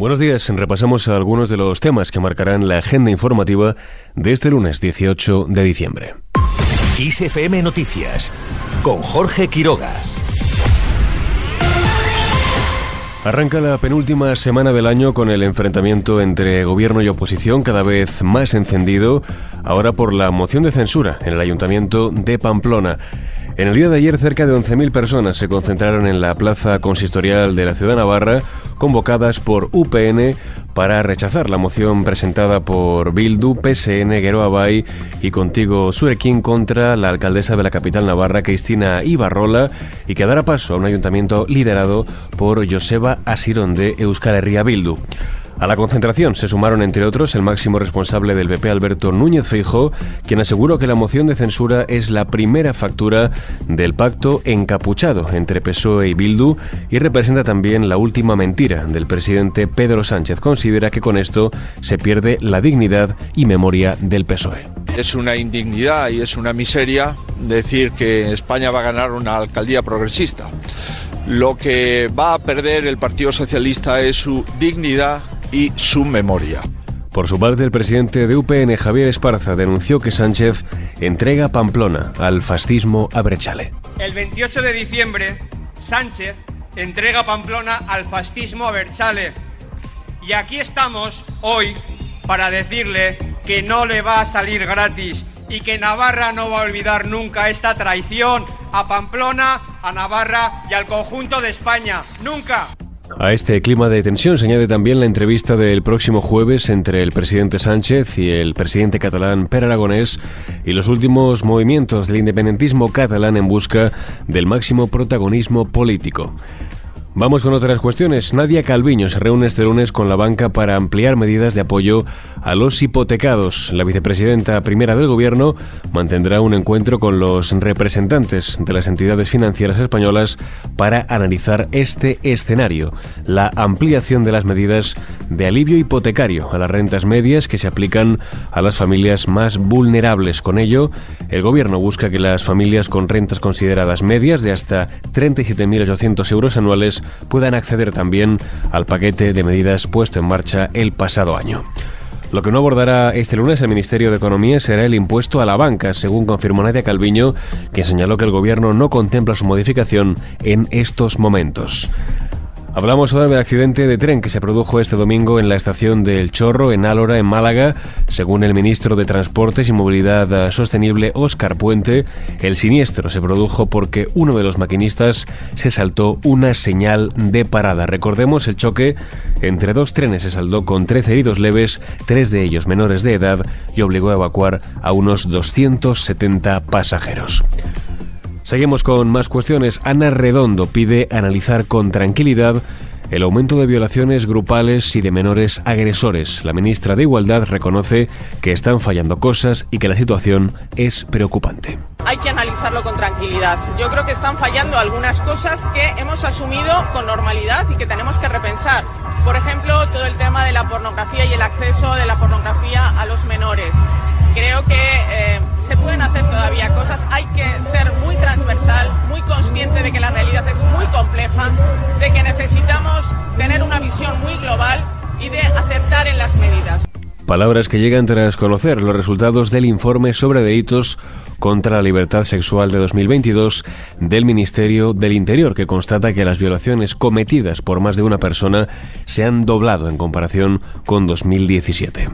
Buenos días, repasamos algunos de los temas que marcarán la agenda informativa de este lunes 18 de diciembre. ISFM Noticias con Jorge Quiroga. Arranca la penúltima semana del año con el enfrentamiento entre gobierno y oposición cada vez más encendido, ahora por la moción de censura en el ayuntamiento de Pamplona. En el día de ayer, cerca de 11.000 personas se concentraron en la plaza consistorial de la ciudad de Navarra, convocadas por UPN para rechazar la moción presentada por Bildu, PSN, Geroa y Contigo Surekin contra la alcaldesa de la capital navarra, Cristina Ibarrola, y que dará paso a un ayuntamiento liderado por Joseba Asirón de Euskal Herria Bildu. A la concentración se sumaron, entre otros, el máximo responsable del BP, Alberto Núñez Feijo, quien aseguró que la moción de censura es la primera factura del pacto encapuchado entre PSOE y Bildu y representa también la última mentira del presidente Pedro Sánchez. Considera que con esto se pierde la dignidad y memoria del PSOE. Es una indignidad y es una miseria decir que España va a ganar una alcaldía progresista. Lo que va a perder el Partido Socialista es su dignidad y su memoria. Por su parte, el presidente de UPN, Javier Esparza, denunció que Sánchez entrega Pamplona al fascismo a Brechale. El 28 de diciembre, Sánchez entrega Pamplona al fascismo a Berchale. Y aquí estamos hoy para decirle que no le va a salir gratis y que Navarra no va a olvidar nunca esta traición a Pamplona, a Navarra y al conjunto de España. Nunca. A este clima de tensión se añade también la entrevista del próximo jueves entre el presidente Sánchez y el presidente catalán Per Aragonés y los últimos movimientos del independentismo catalán en busca del máximo protagonismo político. Vamos con otras cuestiones. Nadia Calviño se reúne este lunes con la banca para ampliar medidas de apoyo a los hipotecados. La vicepresidenta primera del Gobierno mantendrá un encuentro con los representantes de las entidades financieras españolas para analizar este escenario, la ampliación de las medidas de alivio hipotecario a las rentas medias que se aplican a las familias más vulnerables. Con ello, el Gobierno busca que las familias con rentas consideradas medias de hasta 37.800 euros anuales puedan acceder también al paquete de medidas puesto en marcha el pasado año. Lo que no abordará este lunes el Ministerio de Economía será el impuesto a la banca, según confirmó Nadia Calviño, que señaló que el Gobierno no contempla su modificación en estos momentos. Hablamos ahora del accidente de tren que se produjo este domingo en la estación del Chorro, en Álora, en Málaga. Según el ministro de Transportes y Movilidad Sostenible, Óscar Puente, el siniestro se produjo porque uno de los maquinistas se saltó una señal de parada. Recordemos, el choque entre dos trenes se saldó con 13 heridos leves, tres de ellos menores de edad, y obligó a evacuar a unos 270 pasajeros. Seguimos con más cuestiones. Ana Redondo pide analizar con tranquilidad el aumento de violaciones grupales y de menores agresores. La ministra de Igualdad reconoce que están fallando cosas y que la situación es preocupante. Hay que analizarlo con tranquilidad. Yo creo que están fallando algunas cosas que hemos asumido con normalidad y que tenemos que repensar. Por ejemplo, todo el tema de la pornografía y el acceso de la pornografía a los menores. Creo que eh, se pueden hacer todavía cosas. Hay que ser de que la realidad es muy compleja, de que necesitamos tener una visión muy global y de acertar en las medidas. Palabras que llegan tras conocer los resultados del informe sobre delitos contra la libertad sexual de 2022 del Ministerio del Interior, que constata que las violaciones cometidas por más de una persona se han doblado en comparación con 2017.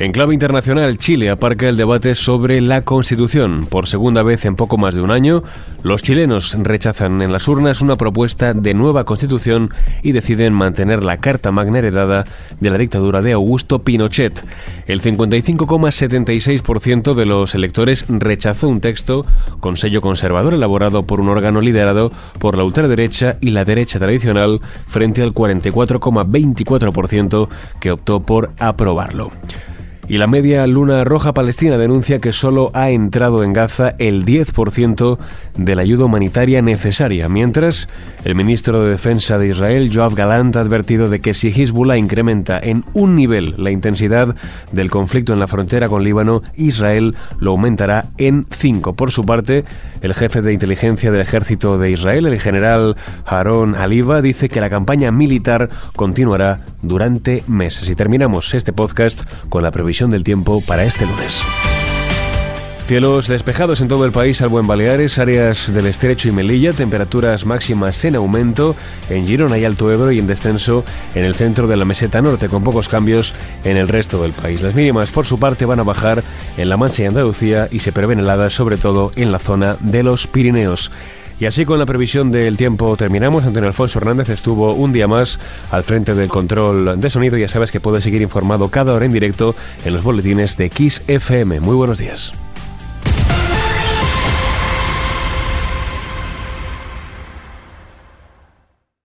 En clave internacional, Chile aparca el debate sobre la Constitución. Por segunda vez en poco más de un año, los chilenos rechazan en las urnas una propuesta de nueva Constitución y deciden mantener la Carta Magna heredada de la dictadura de Augusto Pinochet. El 55,76% de los electores rechazó un texto con sello conservador elaborado por un órgano liderado por la ultraderecha y la derecha tradicional frente al 44,24% que optó por aprobarlo. Y la media luna roja palestina denuncia que solo ha entrado en Gaza el 10% de la ayuda humanitaria necesaria, mientras el ministro de Defensa de Israel, Joab Galant, ha advertido de que si Hezbollah incrementa en un nivel la intensidad del conflicto en la frontera con Líbano, Israel lo aumentará en 5. Por su parte, el jefe de inteligencia del ejército de Israel, el general Haron Aliva, dice que la campaña militar continuará durante meses. Y terminamos este podcast con la del tiempo para este lunes. Cielos despejados en todo el país, salvo en Baleares, áreas del Estrecho y Melilla, temperaturas máximas en aumento en Girona y Alto Ebro y en descenso en el centro de la meseta norte, con pocos cambios en el resto del país. Las mínimas, por su parte, van a bajar en La Mancha y Andalucía y se prevén heladas, sobre todo en la zona de los Pirineos. Y así con la previsión del tiempo terminamos. Antonio Alfonso Hernández estuvo un día más al frente del control de sonido. Ya sabes que puedes seguir informado cada hora en directo en los boletines de Kiss FM. Muy buenos días.